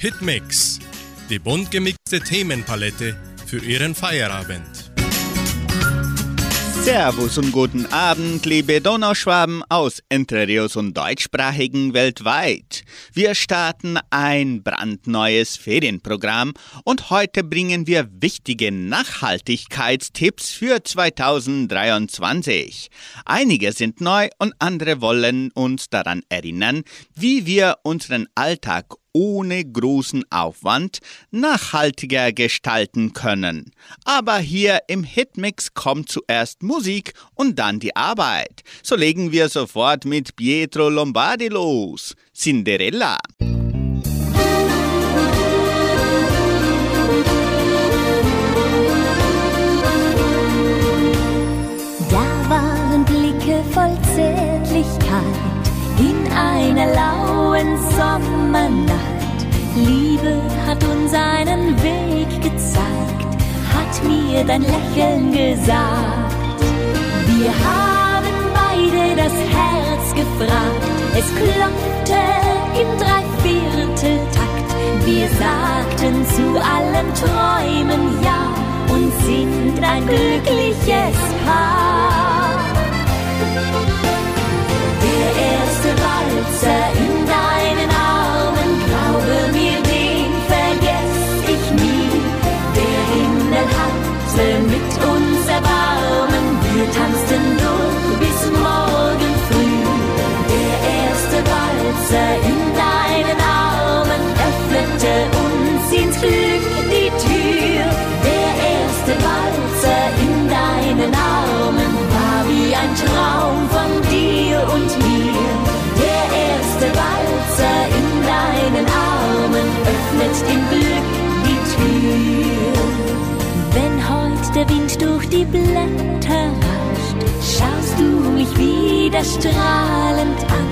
Hitmix, die bunt gemixte Themenpalette für Ihren Feierabend. Servus und guten Abend, liebe Donauschwaben aus Entre und deutschsprachigen weltweit. Wir starten ein brandneues Ferienprogramm und heute bringen wir wichtige Nachhaltigkeitstipps für 2023. Einige sind neu und andere wollen uns daran erinnern, wie wir unseren Alltag ohne großen Aufwand nachhaltiger gestalten können. Aber hier im Hitmix kommt zuerst Musik und dann die Arbeit. So legen wir sofort mit Pietro Lombardi los. Cinderella. Voll Zärtlichkeit in einer lauen Sommernacht. Mir dein Lächeln gesagt. Wir haben beide das Herz gefragt, es klopfte im Dreivierteltakt. Wir sagten zu allen Träumen Ja und sind ein glückliches Paar. Der erste Walzer in die Blätter rauscht, schaust du mich wieder strahlend an.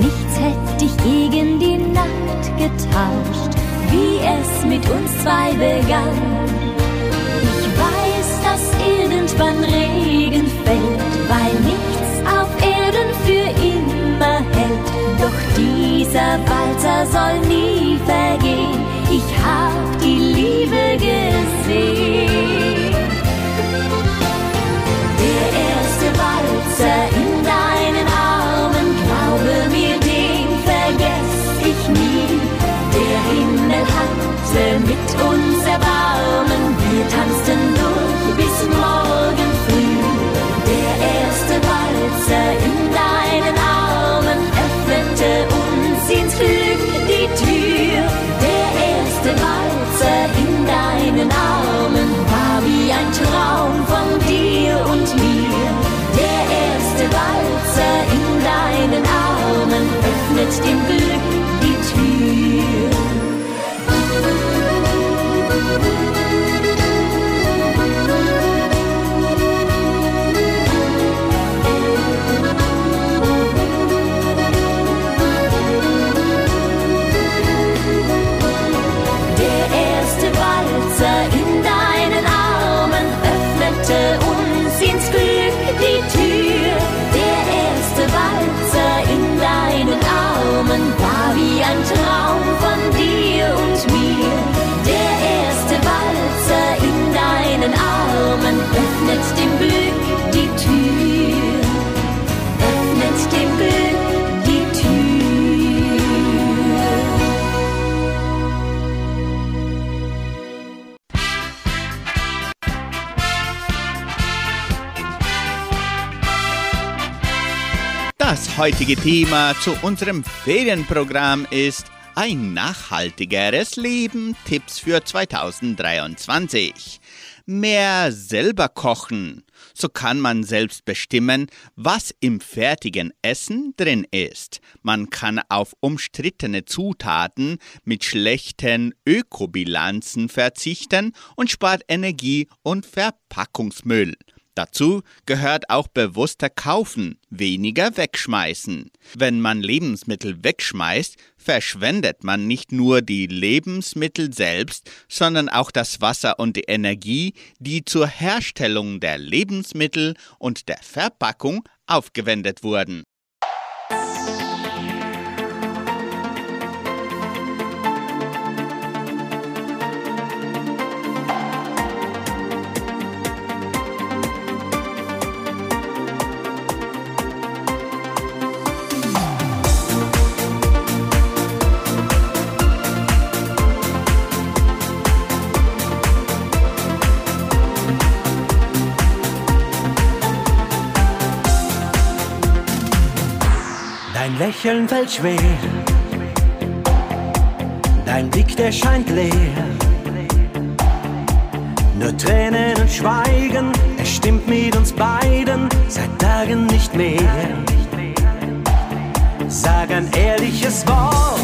Nichts hätte dich gegen die Nacht getauscht, wie es mit uns zwei begann. Ich weiß, dass irgendwann Regen fällt, weil nichts auf Erden für immer hält. Doch dieser Walzer soll nie vergehen. Ich hab die Liebe gesehen. Walzer in deinen Armen, glaube mir, den vergess ich nie. Der Himmel hatte mit uns dem Glück Das heutige Thema zu unserem Ferienprogramm ist ein nachhaltigeres Leben, Tipps für 2023. Mehr selber kochen. So kann man selbst bestimmen, was im fertigen Essen drin ist. Man kann auf umstrittene Zutaten mit schlechten Ökobilanzen verzichten und spart Energie und Verpackungsmüll. Dazu gehört auch bewusster kaufen, weniger wegschmeißen. Wenn man Lebensmittel wegschmeißt, verschwendet man nicht nur die Lebensmittel selbst, sondern auch das Wasser und die Energie, die zur Herstellung der Lebensmittel und der Verpackung aufgewendet wurden. Lächeln fällt schwer, dein Blick, der scheint leer. Nur Tränen und Schweigen, es stimmt mit uns beiden seit Tagen nicht mehr. Sag ein ehrliches Wort,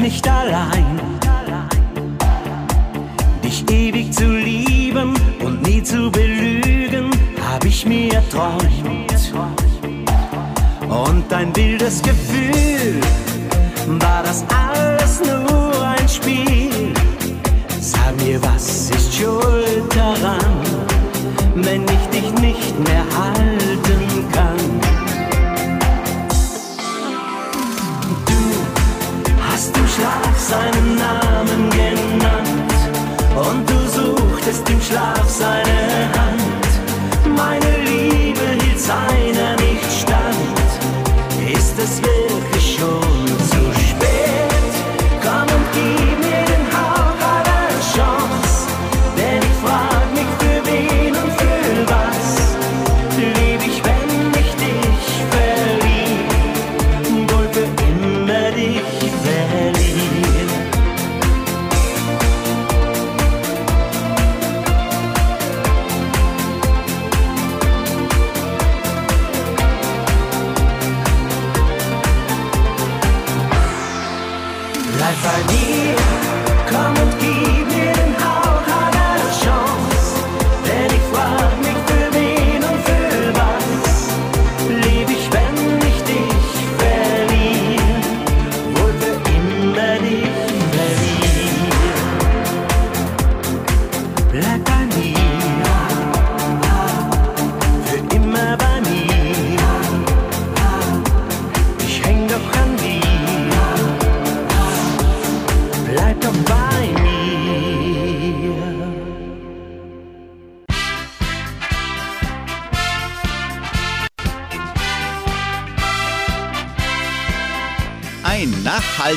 nicht allein. Dich ewig zu lieben und nie zu belügen, hab ich mir erträumt. Und ein wildes Gefühl, war das alles nur ein Spiel? Sag mir, was ist schuld daran, wenn ich dich nicht mehr halten und du suchtest im Schlaf seine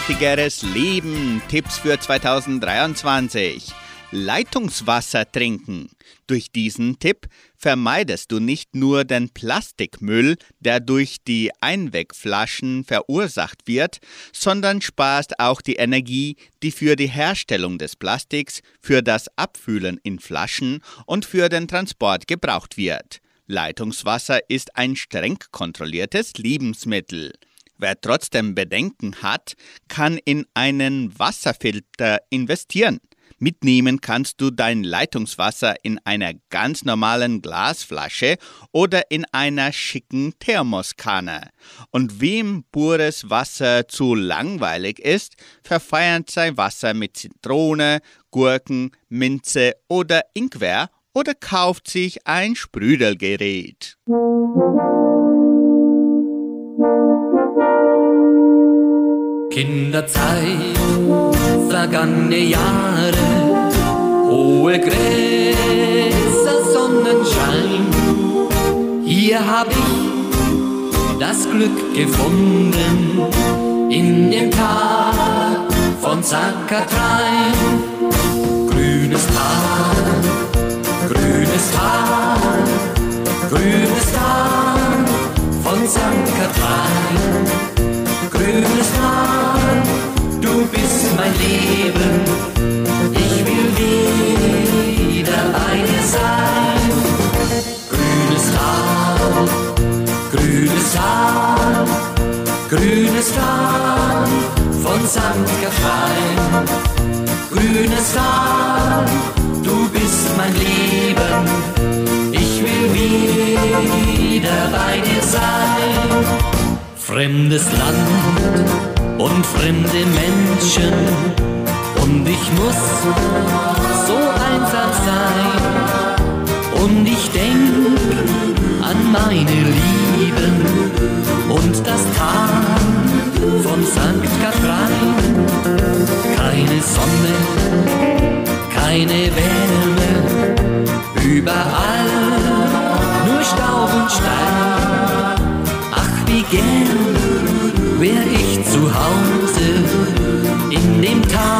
nachhaltigeres Leben. Tipps für 2023. Leitungswasser trinken. Durch diesen Tipp vermeidest du nicht nur den Plastikmüll, der durch die Einwegflaschen verursacht wird, sondern sparst auch die Energie, die für die Herstellung des Plastiks, für das Abfüllen in Flaschen und für den Transport gebraucht wird. Leitungswasser ist ein streng kontrolliertes Lebensmittel. Wer trotzdem Bedenken hat, kann in einen Wasserfilter investieren. Mitnehmen kannst du dein Leitungswasser in einer ganz normalen Glasflasche oder in einer schicken Thermoskanne. Und wem pures Wasser zu langweilig ist, verfeiert sein Wasser mit Zitrone, Gurken, Minze oder Ingwer oder kauft sich ein Sprüdelgerät. Kinderzeit, vergangene Jahre, hohe Gräser, Sonnenschein. Hier hab ich das Glück gefunden in dem Tal von Zackatrein. Grünes Tal, grünes Tal, grünes Tal von Zackatrein grünes mein Leben, ich will wieder bei dir sein. Grünes Tal, grünes Tal, Grünes Tal von St. Kathrein, grünes Tal, du bist mein Leben, ich will wieder bei dir sein. Fremdes Land und fremde Menschen und ich muss so einsam sein und ich denk an meine Lieben und das Tal von St. Kathrein. Keine Sonne, keine Wärme, überall nur Staub und Stein. Ach, wie gern wär ich zu Hause in dem Tal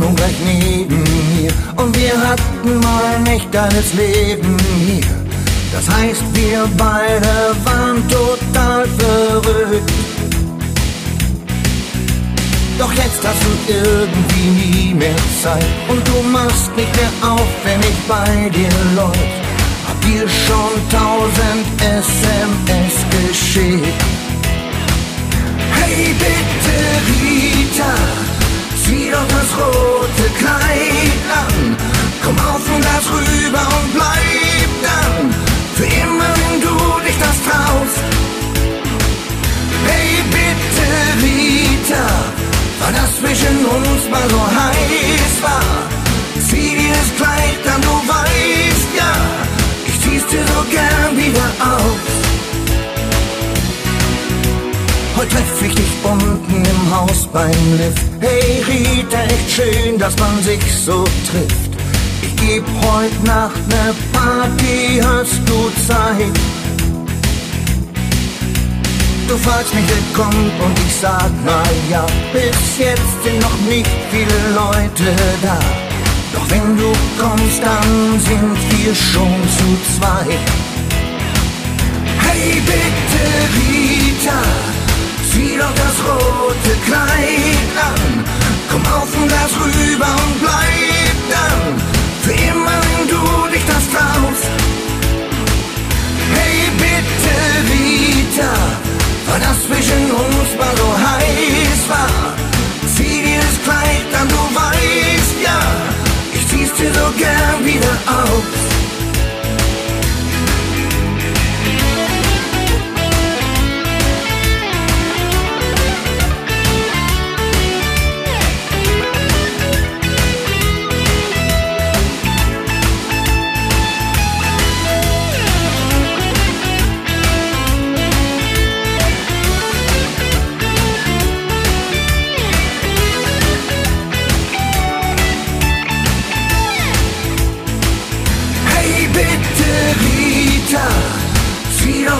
Wohnung gleich neben mir und wir hatten mal ein echt Leben hier. Das heißt, wir beide waren total verrückt. Doch jetzt hast du irgendwie nie mehr Zeit und du machst nicht mehr auf, wenn ich bei dir läuft. Hab dir schon tausend SMS geschickt. Hey bitte Rita, zieh doch das rote Kleid an. Komm auf und das rüber und bleib dann für immer, wenn du dich das traust. Hey bitte Rita, weil das zwischen uns mal so heiß war. Zieh dir das Kleid an, du weißt ja, ich zieh's dir so gern wieder Haus beim Lift. Hey Rita, echt schön, dass man sich so trifft. Ich geb heut Nacht ne Party, hast du Zeit? Du fragst mich, wer kommt und ich sag na ja. Bis jetzt sind noch nicht viele Leute da. Doch wenn du kommst, dann sind wir schon zu zweit. Hey bitte Rita, zieh doch das rote Kleid an. Komm auf und das rüber und bleib dann für immer, wenn du dich das traust. Hey bitte Rita, weil das zwischen uns mal so heiß war. Zieh dir das Kleid an, du weißt ja, ich zieh's dir so gern wieder aus.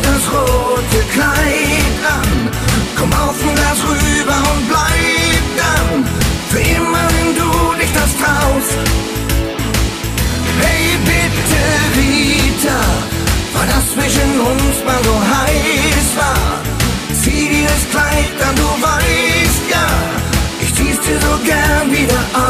das rote Kleid an. Komm auf und lass rüber und bleib dann. Für immer, wenn du dich das traust. Hey, bitte, Rita, war das zwischen uns mal so heiß war. Zieh dir das Kleid an, du weißt ja, ich zieh's dir so gern wieder an.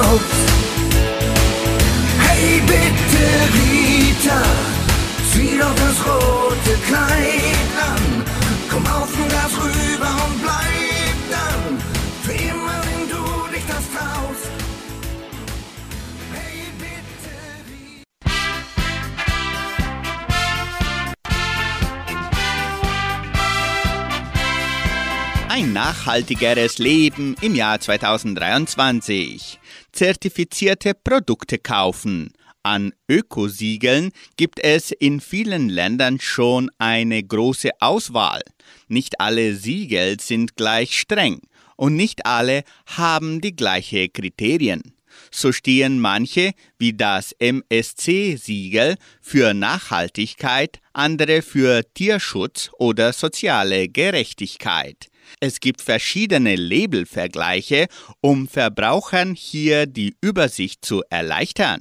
Nachhaltigeres Leben im Jahr 2023. Zertifizierte Produkte kaufen. An Ökosiegeln gibt es in vielen Ländern schon eine große Auswahl. Nicht alle Siegel sind gleich streng und nicht alle haben die gleichen Kriterien. So stehen manche, wie das MSC-Siegel, für Nachhaltigkeit, andere für Tierschutz oder soziale Gerechtigkeit. Es gibt verschiedene Labelvergleiche, um Verbrauchern hier die Übersicht zu erleichtern.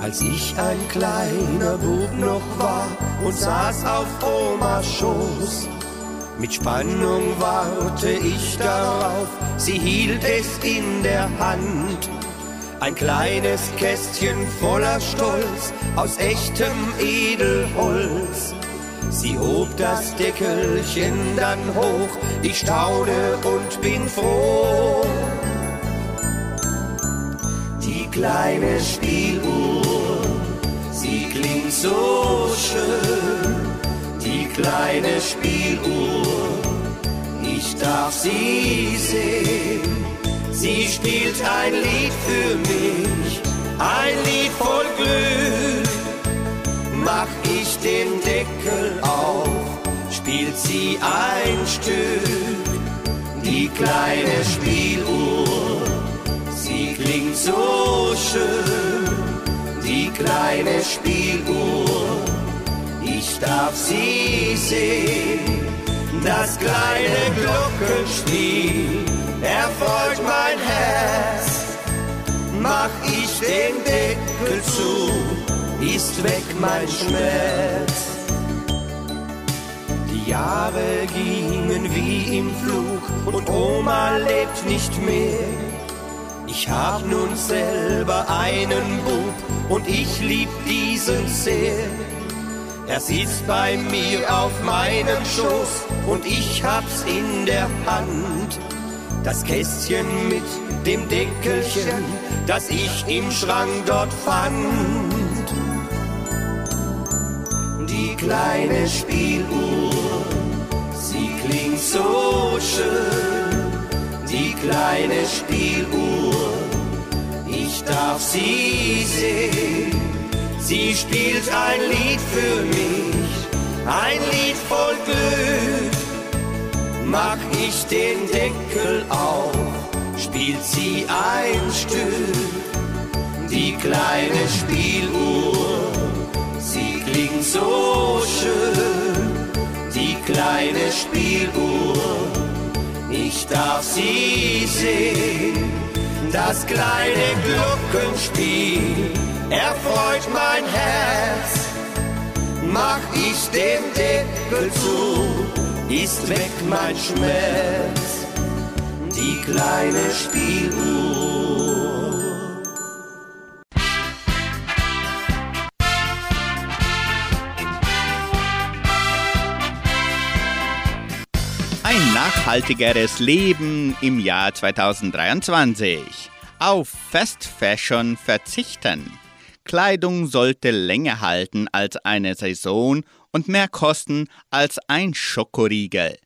Als ich ein kleiner Bub noch war und saß auf Omas Schoß, mit Spannung warte ich darauf, sie hielt es in der Hand. Ein kleines Kästchen voller Stolz aus echtem Edelholz. Sie hob das Deckelchen dann hoch, ich staune und bin froh. Die kleine Spieluhr, sie klingt so schön. Die kleine Spieluhr, ich darf sie sehen. Sie spielt ein Lied für mich, ein Lied voll Glück. Mach ich den Deckel auf, spielt sie ein Stück. Die kleine Spieluhr, sie klingt so schön. Die kleine Spieluhr, ich darf sie sehen. Das kleine Glockenspiel erfreut mein Herz. Mach ich den Deckel zu, ist weg mein Schmerz. Die Jahre gingen wie im Flug und Oma lebt nicht mehr. Ich hab nun selber einen Bub und ich lieb diesen sehr. Er sitzt bei mir auf meinem Schoß und ich hab's in der Hand. Das Kästchen mit dem Deckelchen, das ich im Schrank dort fand. Die kleine Spieluhr, sie klingt so schön. Die kleine Spieluhr, ich darf sie sehen. Sie spielt ein Lied für mich, ein Lied voll Glück. Mach ich den Deckel auf, spielt sie ein Stück. Die kleine Spieluhr, sie klingt so schön. Die kleine Spieluhr, ich darf sie sehen. Das kleine Glockenspiel erfreut mein Herz. Mach ich den Deckel zu, ist weg mein Schmerz. Die kleine Spieluhr. Ein nachhaltigeres Leben im Jahr 2023. Auf Fast Fashion verzichten. Kleidung sollte länger halten als eine Saison und mehr kosten als ein Schokoriegel.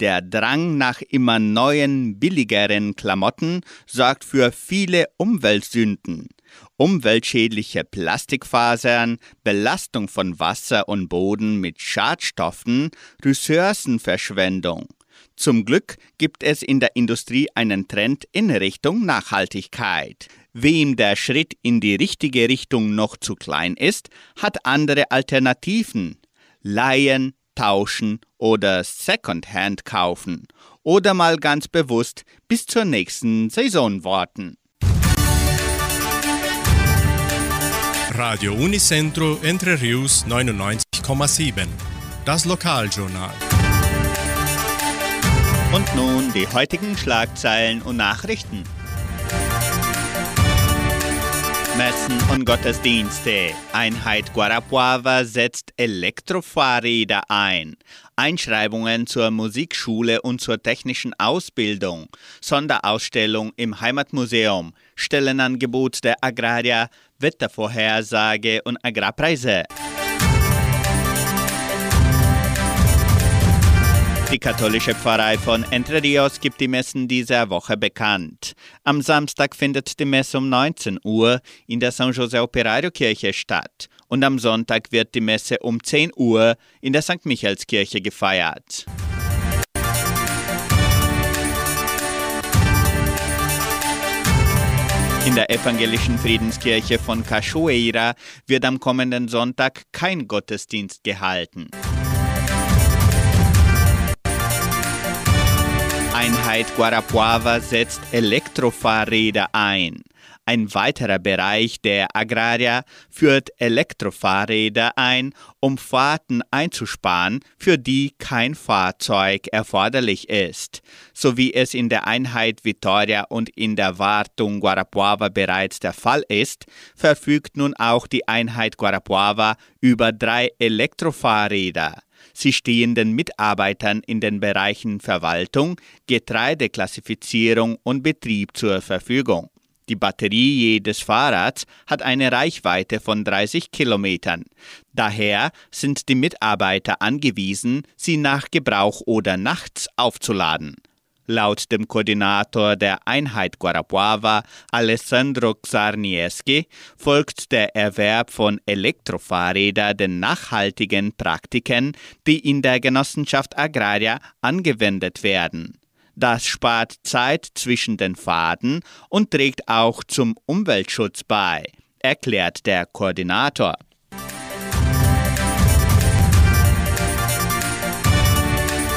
Der Drang nach immer neuen, billigeren Klamotten sorgt für viele Umweltsünden. Umweltschädliche Plastikfasern, Belastung von Wasser und Boden mit Schadstoffen, Ressourcenverschwendung. Zum Glück gibt es in der Industrie einen Trend in Richtung Nachhaltigkeit. Wem der Schritt in die richtige Richtung noch zu klein ist, hat andere Alternativen. Leihen, tauschen oder Secondhand kaufen. Oder mal ganz bewusst bis zur nächsten Saison warten. Radio Unicentro Entre Rius 99,7. Das Lokaljournal. Und nun die heutigen Schlagzeilen und Nachrichten. Messen und Gottesdienste. Einheit Guarapuava setzt Elektrofahrräder ein. Einschreibungen zur Musikschule und zur technischen Ausbildung. Sonderausstellung im Heimatmuseum. Stellenangebot der Agraria. Wettervorhersage und Agrarpreise. Die katholische Pfarrei von Entre Rios gibt die Messen dieser Woche bekannt. Am Samstag findet die Messe um 19 Uhr in der San José Operario Kirche statt und am Sonntag wird die Messe um 10 Uhr in der St. Michaelskirche gefeiert. In der evangelischen Friedenskirche von Cachoeira wird am kommenden Sonntag kein Gottesdienst gehalten. Einheit Guarapuava setzt Elektrofahrräder ein. Ein weiterer Bereich der Agraria führt Elektrofahrräder ein, um Fahrten einzusparen, für die kein Fahrzeug erforderlich ist. So wie es in der Einheit Vitoria und in der Wartung Guarapuava bereits der Fall ist, verfügt nun auch die Einheit Guarapuava über drei Elektrofahrräder. Sie stehen den Mitarbeitern in den Bereichen Verwaltung, Getreideklassifizierung und Betrieb zur Verfügung. Die Batterie jedes Fahrrads hat eine Reichweite von 30 Kilometern. Daher sind die Mitarbeiter angewiesen, sie nach Gebrauch oder nachts aufzuladen. Laut dem Koordinator der Einheit Guarapuava, Alessandro Czarniewski, folgt der Erwerb von Elektrofahrrädern den nachhaltigen Praktiken, die in der Genossenschaft Agraria angewendet werden. Das spart Zeit zwischen den Fahrten und trägt auch zum Umweltschutz bei, erklärt der Koordinator.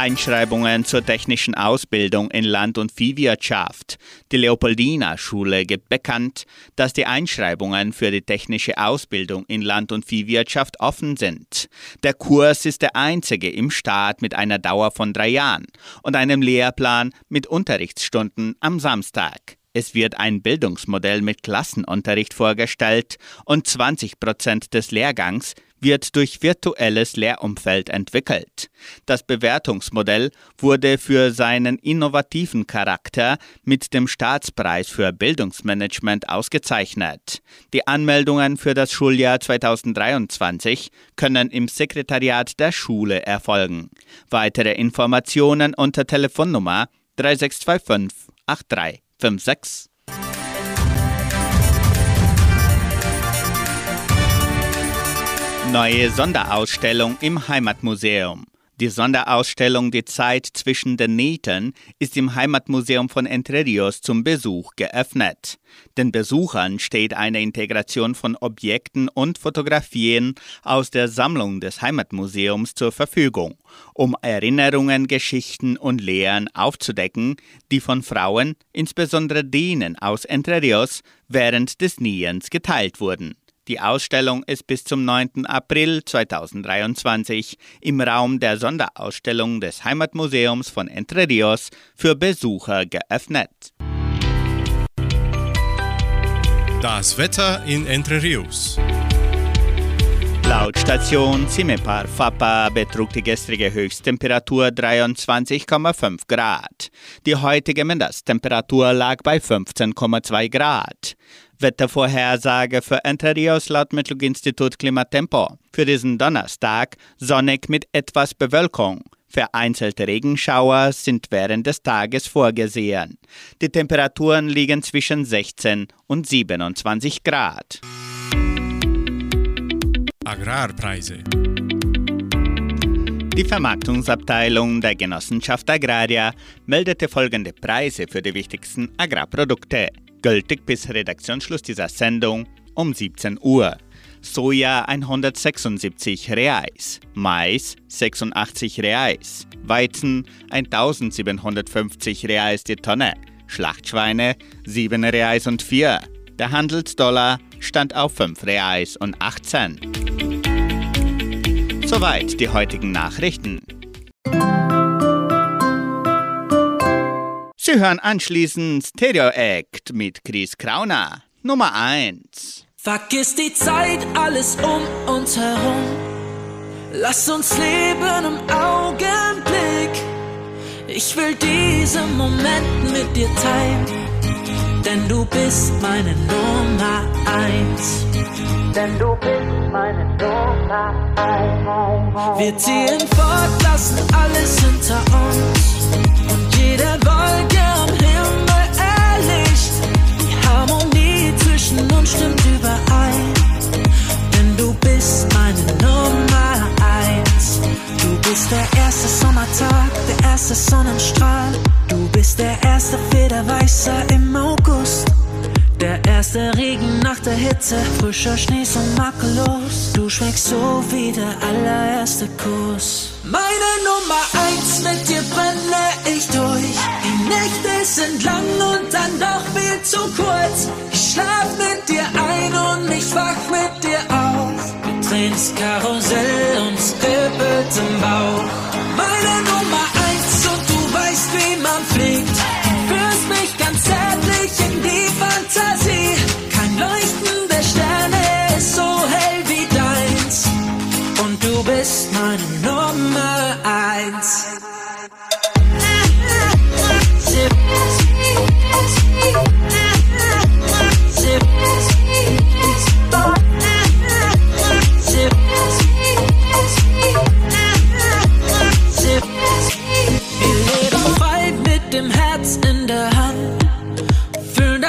Einschreibungen zur technischen Ausbildung in Land- und Viehwirtschaft. Die Leopoldina Schule gibt bekannt, dass die Einschreibungen für die technische Ausbildung in Land- und Viehwirtschaft offen sind. Der Kurs ist der einzige im Staat mit einer Dauer von drei Jahren und einem Lehrplan mit Unterrichtsstunden am Samstag. Es wird ein Bildungsmodell mit Klassenunterricht vorgestellt und 20 Prozent des Lehrgangs wird durch virtuelles Lehrumfeld entwickelt. Das Bewertungsmodell wurde für seinen innovativen Charakter mit dem Staatspreis für Bildungsmanagement ausgezeichnet. Die Anmeldungen für das Schuljahr 2023 können im Sekretariat der Schule erfolgen. Weitere Informationen unter Telefonnummer 3625 83 Neue Sonderausstellung im Heimatmuseum. Die Sonderausstellung Die Zeit zwischen den Nähten ist im Heimatmuseum von Entre Rios zum Besuch geöffnet. Den Besuchern steht eine Integration von Objekten und Fotografien aus der Sammlung des Heimatmuseums zur Verfügung, um Erinnerungen, Geschichten und Lehren aufzudecken, die von Frauen, insbesondere denen aus Entre Rios, während des Niens geteilt wurden. Die Ausstellung ist bis zum 9. April 2023 im Raum der Sonderausstellung des Heimatmuseums von Entre Rios für Besucher geöffnet. Das Wetter in Entre Rios. Laut Station Cimepar Fapa betrug die gestrige Höchsttemperatur 23,5 Grad. Die heutige Mindesttemperatur lag bei 15,2 Grad. Wettervorhersage für Entre Rios laut Metlog-Institut Klimatempo. Für diesen Donnerstag sonnig mit etwas Bewölkung. Vereinzelte Regenschauer sind während des Tages vorgesehen. Die Temperaturen liegen zwischen 16 und 27 Grad. Agrarpreise. Die Vermarktungsabteilung der Genossenschaft Agraria meldete folgende Preise für die wichtigsten Agrarprodukte, gültig bis Redaktionsschluss dieser Sendung um 17 Uhr. Soja 176 Reais, Mais 86 Reais, Weizen 1750 Reais die Tonne, Schlachtschweine 7 Reais und 4. Der Handelsdollar stand auf 5 Reais und 18. Soweit die heutigen Nachrichten. Sie hören anschließend Stereo Act mit Chris Krauner, Nummer 1. Vergiss die Zeit, alles um uns herum. Lass uns leben im Augenblick. Ich will diesen Moment mit dir teilen, denn du bist meine Nummer eins. Denn du bist meine Nummer eins. Wir ziehen fort, lassen alles hinter uns und jede Wolke am Himmel erlicht. Die Harmonie zwischen uns stimmt überein, denn du bist meine Nummer eins. Du bist der erste Sommertag, der erste Sonnenstrahl. Du bist der erste Federweißer im August. Der erste Regen nach der Hitze, frischer Schnee so makellos. Du schmeckst so wie der allererste Kuss. Meine Nummer eins, mit dir brenne ich durch. Die Nächte sind lang und dann doch viel zu kurz. Ich schlaf mit dir ein und ich wach mit dir auf. Wir drehen das Karussell und es kribbelt im Bauch. Meine Nummer eins und du weißt, wie man fliegt. Führst mich ganz zärtlich 1.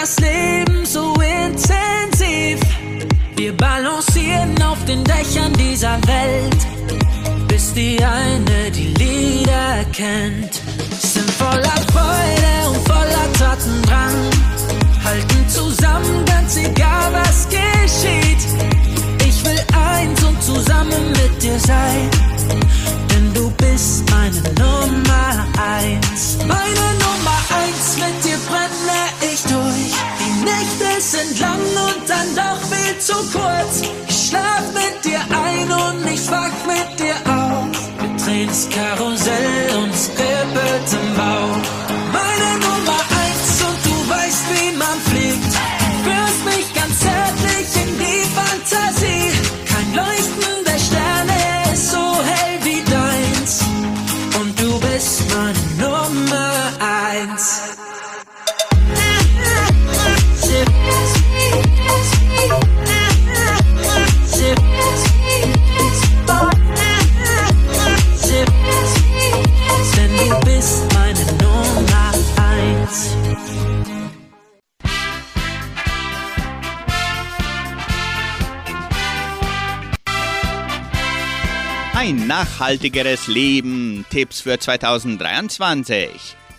das Leben so intensiv. Wir balancieren auf den Dächern dieser Welt, bis die eine kennt. Sind voller Freude und voller Tatendrang, halten zusammen, ganz egal was geschieht. Ich will eins und zusammen mit dir sein, denn du bist meine Nummer eins. Meine Nummer eins, mit dir brenne ich durch. Die Nächte sind lang und dann doch viel zu kurz. Ich schlaf mit dir ein und ich wach mit dir auf. Wir drehen das Karussell nachhaltigeres Leben. Tipps für 2023.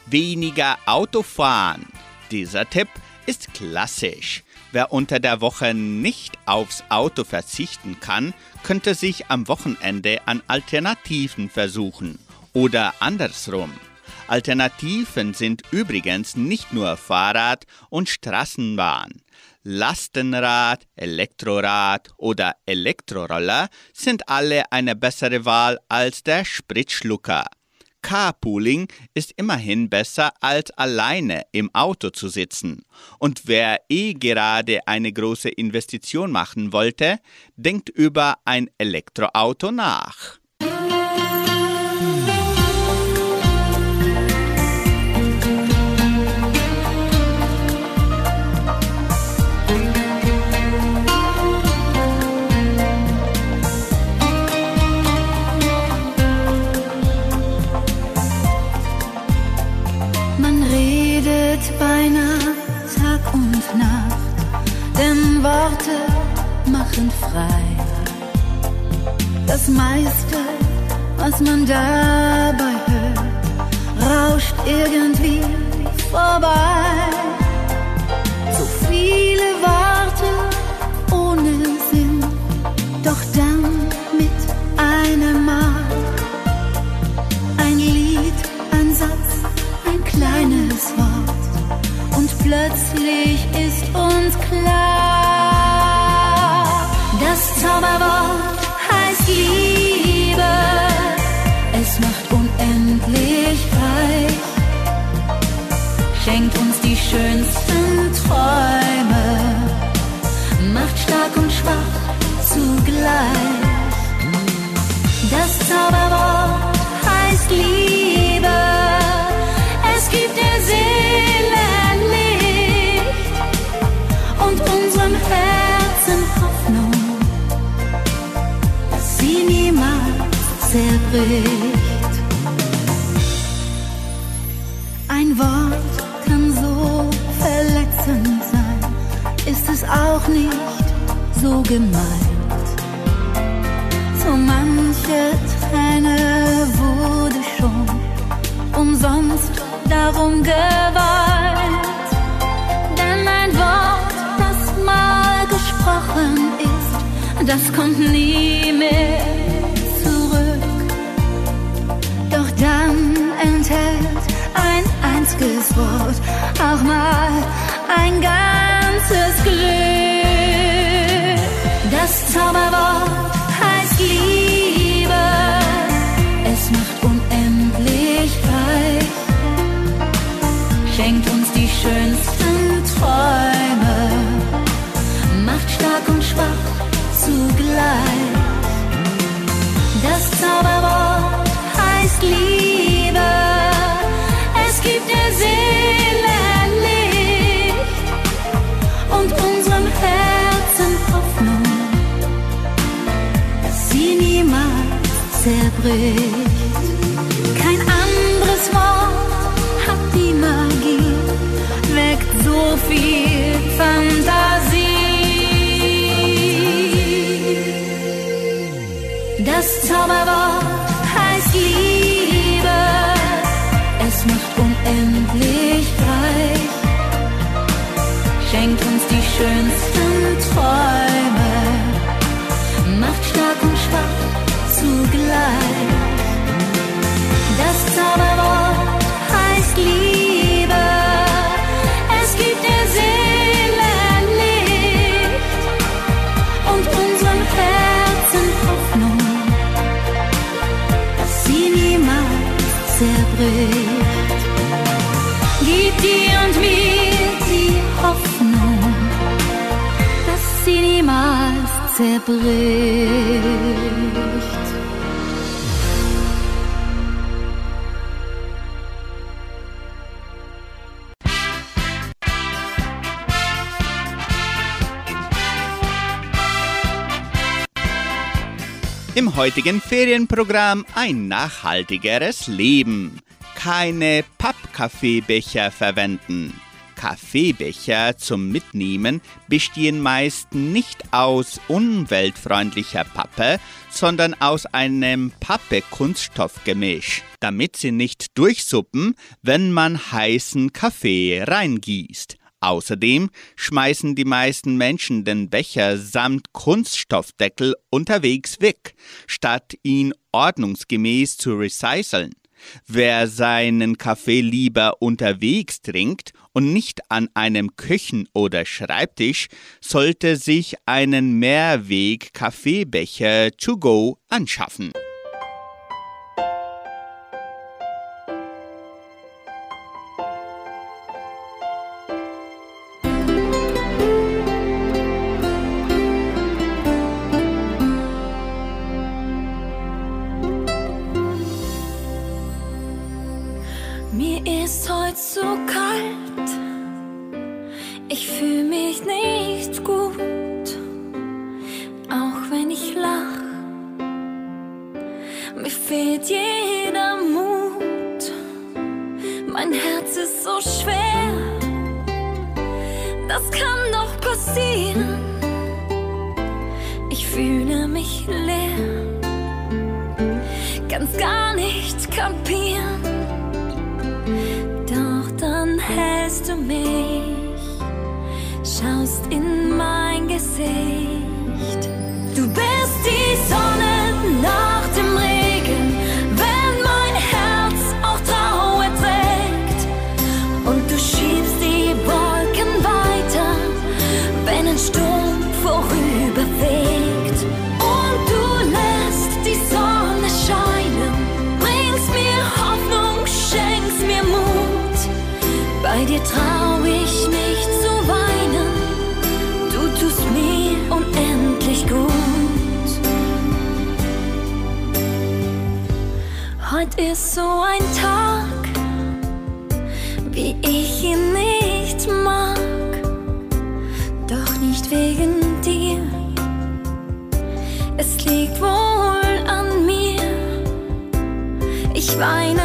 Weniger Autofahren. Dieser Tipp ist klassisch. Wer unter der Woche nicht aufs Auto verzichten kann, könnte sich am Wochenende an Alternativen versuchen. Oder andersrum. Alternativen sind übrigens nicht nur Fahrrad und Straßenbahn. Lastenrad, Elektrorad oder Elektroroller sind alle eine bessere Wahl als der Spritschlucker. Carpooling ist immerhin besser als alleine im Auto zu sitzen. Und wer eh gerade eine große Investition machen wollte, denkt über ein Elektroauto nach. Worte machen frei. Das meiste, was man dabei hört, rauscht irgendwie vorbei. So viele Worte Zauberwort heißt Liebe. Es macht unendlich schenkt uns die schönsten Träume, macht stark und schwach zugleich. Das Zauberwort heißt Liebe. Auch nicht so gemeint. So manche Träne wurde schon umsonst darum geweint. Denn ein Wort, das mal gesprochen ist, das kommt nie mehr zurück. Doch dann enthält ein einziges Wort auch mal ein ganzes Glück. Das Zauberwort heißt Liebe, es macht unendlich reich, schenkt uns die schönsten Träume, macht stark und schwach zugleich. Das Zauberwort heißt Liebe, zerbricht. Kein anderes Wort hat die Magie, weckt so viel Fantasie. Das Zauberwort heißt Liebe, es macht unendlich reich, schenkt uns die schönsten Träume, macht stark und schwach Gib dir und mir die Hoffnung, dass sie niemals zerbricht. Heutigen Ferienprogramm ein nachhaltigeres Leben. Keine Pappkaffeebecher verwenden. Kaffeebecher zum Mitnehmen bestehen meist nicht aus umweltfreundlicher Pappe, sondern aus einem Pappe-Kunststoffgemisch, damit sie nicht durchsuppen, wenn man heißen Kaffee reingießt. Außerdem schmeißen die meisten Menschen den Becher samt Kunststoffdeckel unterwegs weg, statt ihn ordnungsgemäß zu recyceln. Wer seinen Kaffee lieber unterwegs trinkt und nicht an einem Küchen- oder Schreibtisch, sollte sich einen Mehrweg-Kaffeebecher to go anschaffen. sign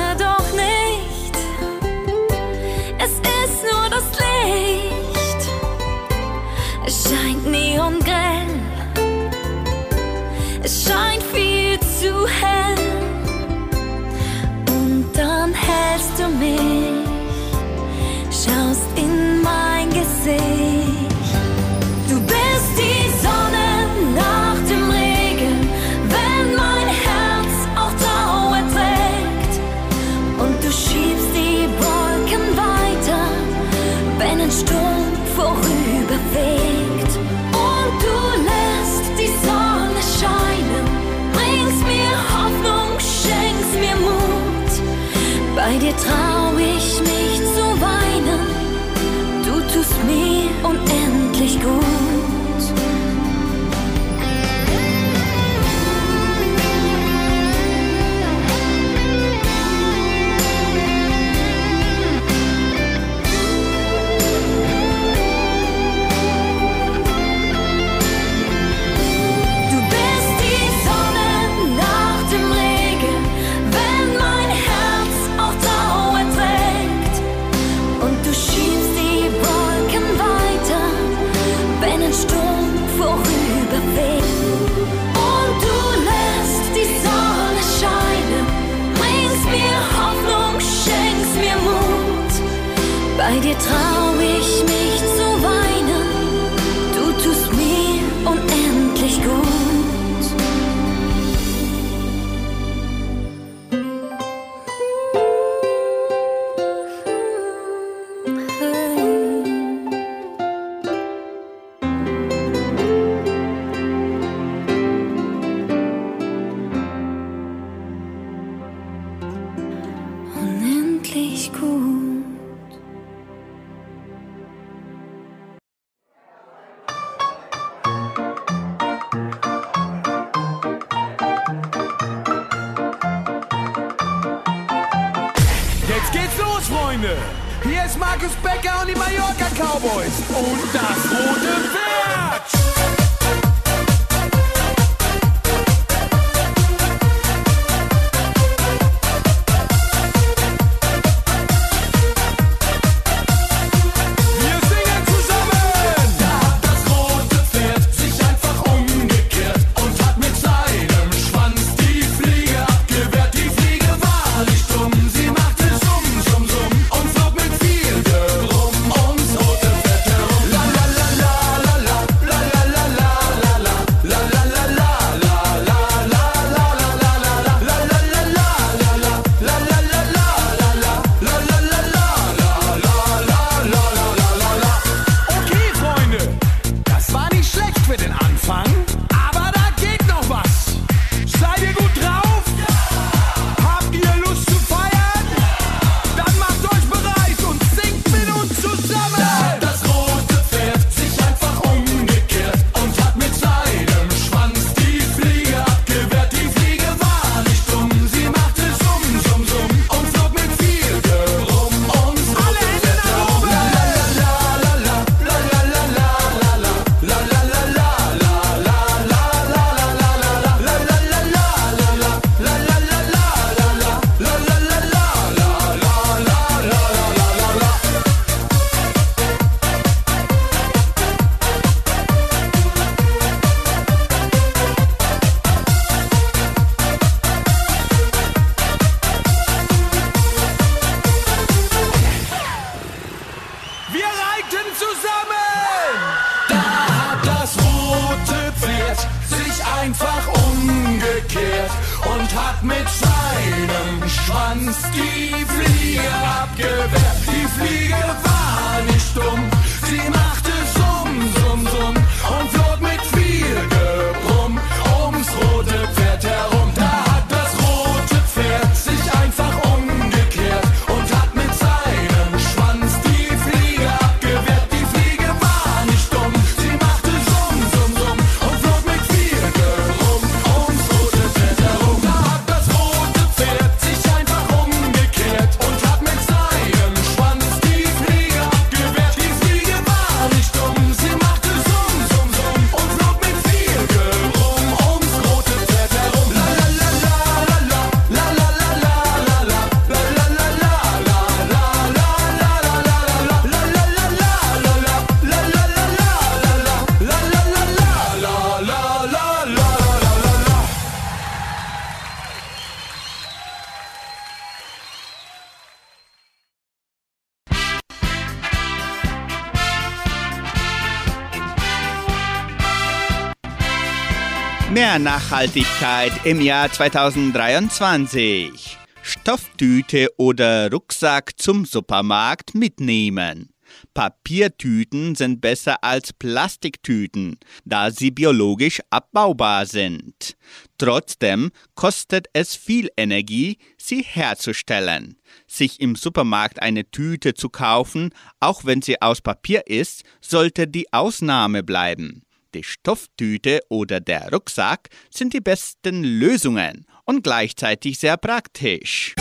Nachhaltigkeit im Jahr 2023. Stofftüte oder Rucksack zum Supermarkt mitnehmen. Papiertüten sind besser als Plastiktüten, da sie biologisch abbaubar sind. Trotzdem kostet es viel Energie, sie herzustellen. Sich im Supermarkt eine Tüte zu kaufen, auch wenn sie aus Papier ist, sollte die Ausnahme bleiben. Die Stofftüte oder der Rucksack sind die besten Lösungen und gleichzeitig sehr praktisch.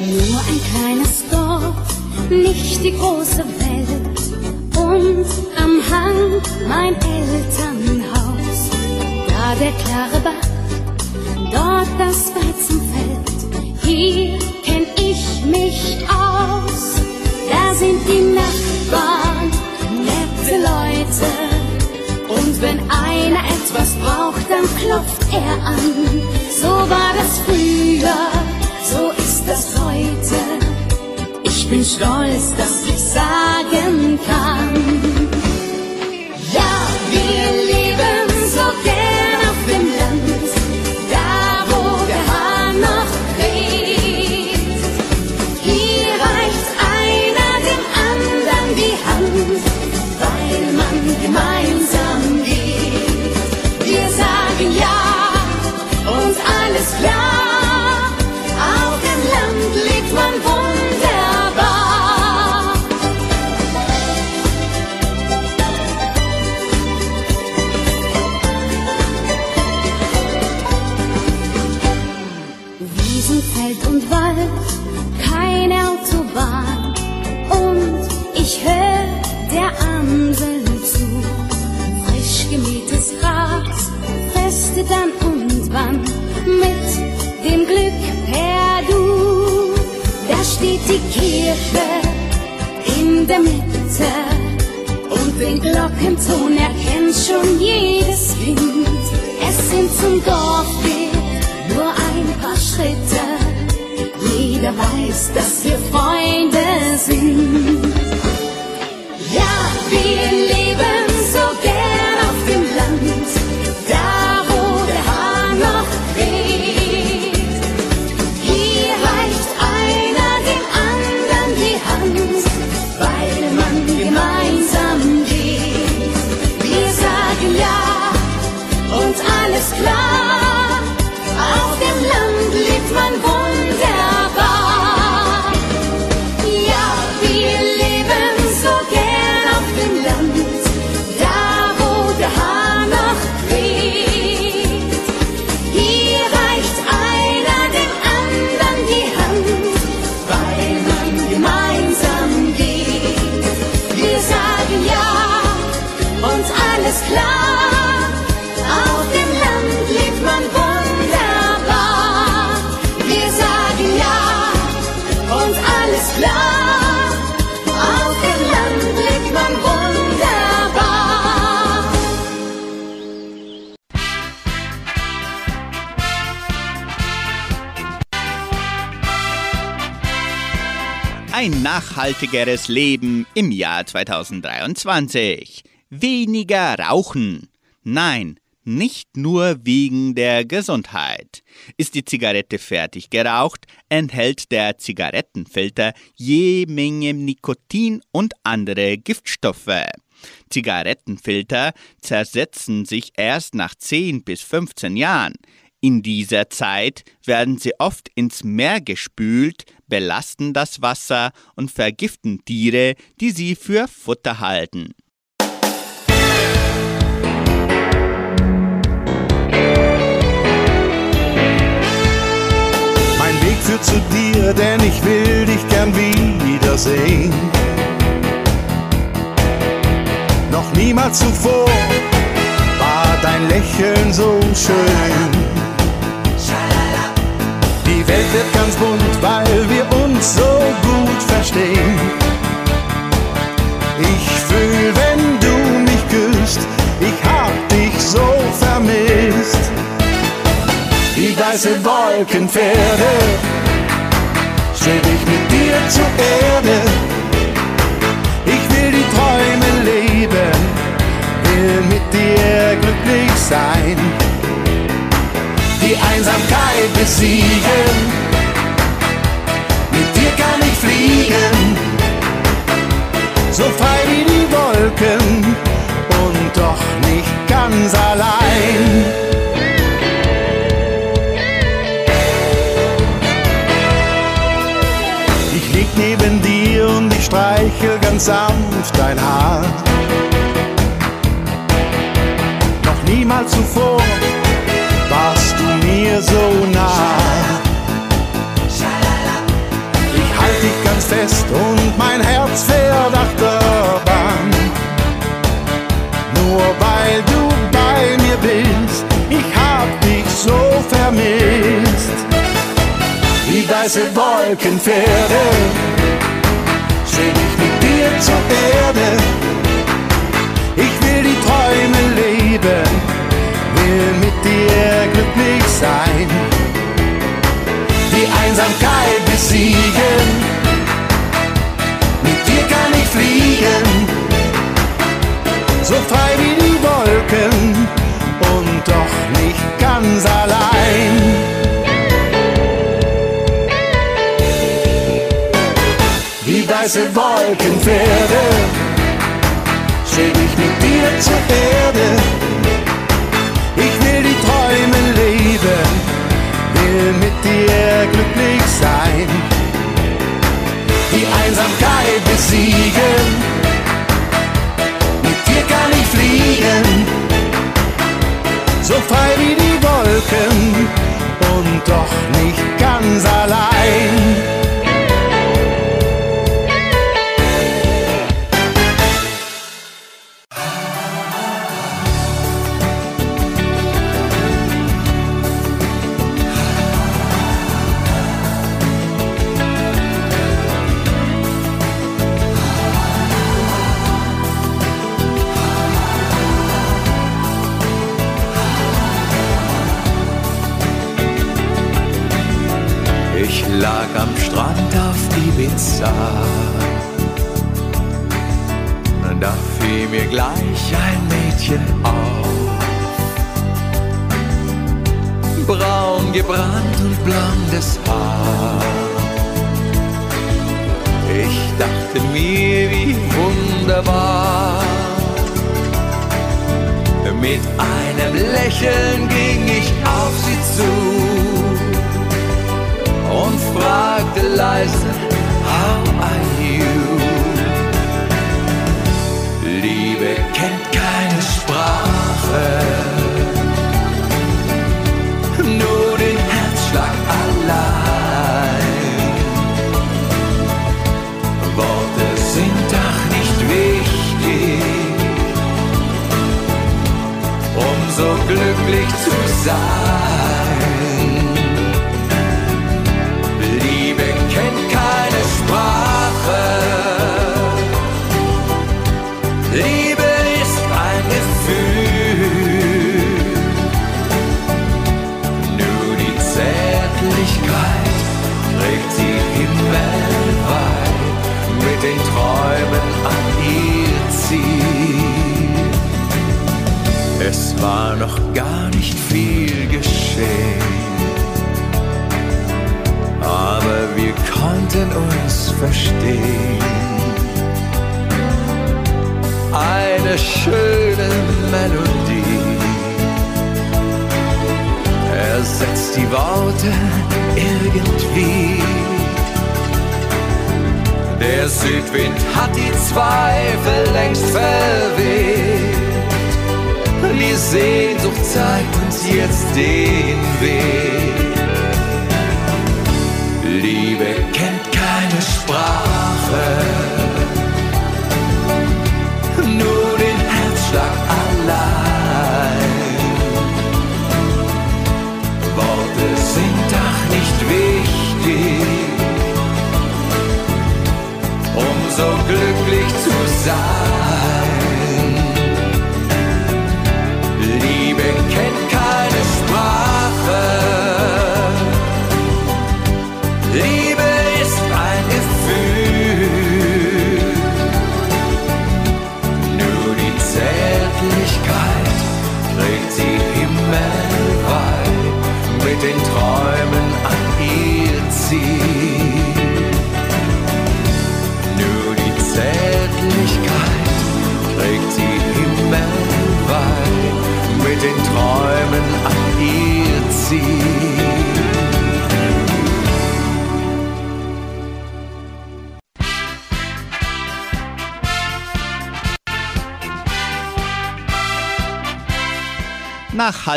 Nur ein kleines Dorf, nicht die große Welt. Und am Hang mein Elternhaus. Da der klare Bach, dort das Weizenfeld. Hier kenn ich mich aus. Da sind die Nachbarn, nette Leute. Und wenn einer etwas braucht, dann klopft er an. So war das früher, so ist das heute. Ich bin stolz, dass ich sagen kann. Der Amsel zu. Frisch gemähtes Gras, feste dann und wann mit dem Glück per Du. Da steht die Kirche in der Mitte und den Glockenton erkennt schon jedes Kind. Es sind zum Dorfweg nur ein paar Schritte. Jeder weiß, dass wir Freunde sind. Ja, wir nachhaltigeres Leben im Jahr 2023. Weniger rauchen. Nein, nicht nur wegen der Gesundheit. Ist die Zigarette fertig geraucht, enthält der Zigarettenfilter je Menge Nikotin und andere Giftstoffe. Zigarettenfilter zersetzen sich erst nach 10 bis 15 Jahren. In dieser Zeit werden sie oft ins Meer gespült, belasten das Wasser und vergiften Tiere, die sie für Futter halten. Mein Weg führt zu dir, denn ich will dich gern wiedersehen. Noch niemals zuvor war dein Lächeln so schön. Welt wird ganz bunt, weil wir uns so gut verstehen. Ich fühl, wenn du mich küsst, ich hab dich so vermisst. Die weiße Wolkenpferde, stell ich mit dir zur Erde. Ich will die Träume leben, will mit dir glücklich sein besiegen. Mit dir kann ich fliegen, so frei wie die Wolken und doch nicht ganz allein. Ich lieg neben dir und ich streichel ganz sanft dein Haar. Noch niemals zuvor mir so nah. Ich halt dich ganz fest und mein Herz fährt Achterbahn. Nur weil du bei mir bist, ich hab dich so vermisst. Wie weiße Wolkenpferde steh ich mit dir zur Erde. Sein. Die Einsamkeit besiegen, mit dir kann ich fliegen, so frei wie die Wolken und doch nicht ganz allein. Wie weiße Wolkenpferde steh ich mit dir zur Erde. Will mit dir glücklich sein. Die Einsamkeit besiegen, mit dir kann ich fliegen, so frei wie die Wolken und doch nicht ganz allein. Ibiza. Da fiel mir gleich ein Mädchen auf. Braun gebrannt und blondes Haar. Ich dachte mir, wie wunderbar. Mit einem Lächeln ging ich auf sie zu und fragte leise, How are you? Liebe kennt keine Sprache, nur den Herzschlag allein. Worte sind doch nicht wichtig, um so glücklich zu sein. Mit den Träumen an ihr Ziel. Es war noch gar nicht viel geschehen aber wir konnten uns verstehen. Eine schöne Melodie ersetzt die Worte irgendwie. Der Südwind hat die Zweifel längst verweht. Die Sehnsucht zeigt uns jetzt den Weg. Liebe kennt keine Sprache,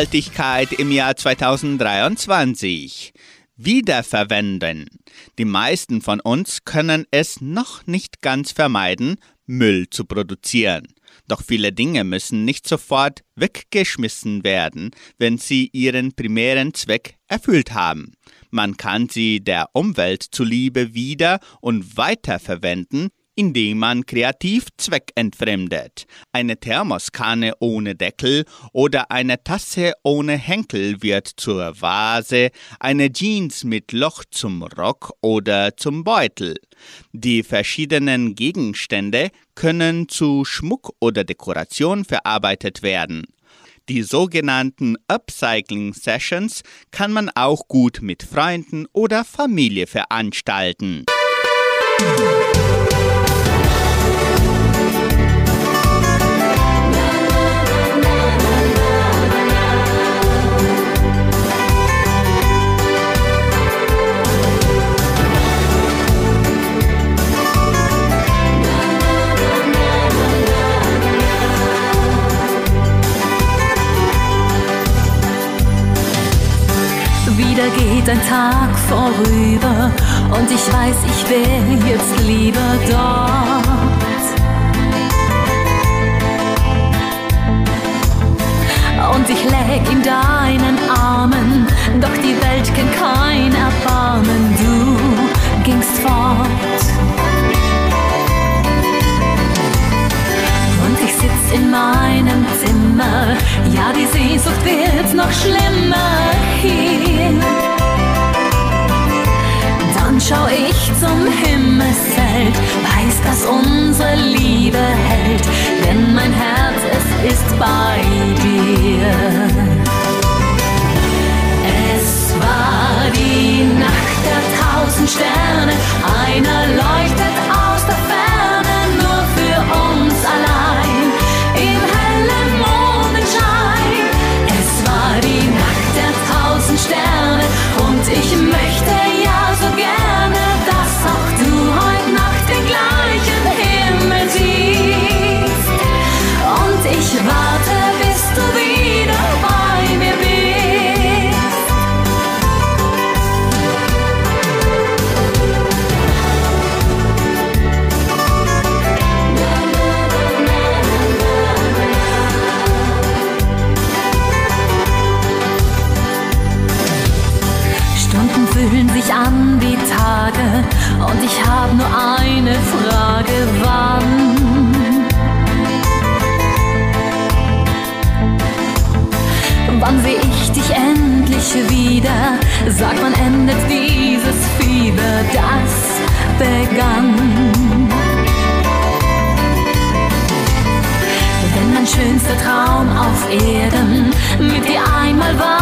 Nachhaltigkeit im Jahr 2023. Wiederverwenden. Die meisten von uns können es noch nicht ganz vermeiden, Müll zu produzieren. Doch viele Dinge müssen nicht sofort weggeschmissen werden, wenn sie ihren primären Zweck erfüllt haben. Man kann sie der Umwelt zuliebe wieder und weiterverwenden, indem man kreativ zweckentfremdet. Eine Thermoskanne ohne Deckel oder eine Tasse ohne Henkel wird zur Vase, eine Jeans mit Loch zum Rock oder zum Beutel. Die verschiedenen Gegenstände können zu Schmuck oder Dekoration verarbeitet werden. Die sogenannten Upcycling Sessions kann man auch gut mit Freunden oder Familie veranstalten. Wieder geht ein Tag vorüber und ich weiß, ich wäre jetzt lieber dort. Und ich läg in deinen Armen, doch die Welt kennt kein Erbarmen, du gingst fort. Sitz in meinem Zimmer, ja die Sehnsucht wird noch schlimmer hier. Dann schau ich zum Himmelszelt, weiß, dass unsere Liebe hält, denn mein Herz, es ist bei dir. Es war die Nacht der tausend Sterne, einer leuchtet ich möchte wieder? Sag, wann endet dieses Fieber, das begann? Wenn mein schönster Traum auf Erden mit dir einmal Wahrheit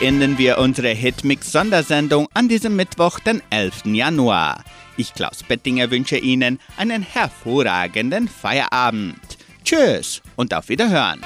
beenden wir unsere Hitmix-Sondersendung an diesem Mittwoch, den 11. Januar. Ich, Klaus Bettinger, wünsche Ihnen einen hervorragenden Feierabend. Tschüss und auf Wiederhören.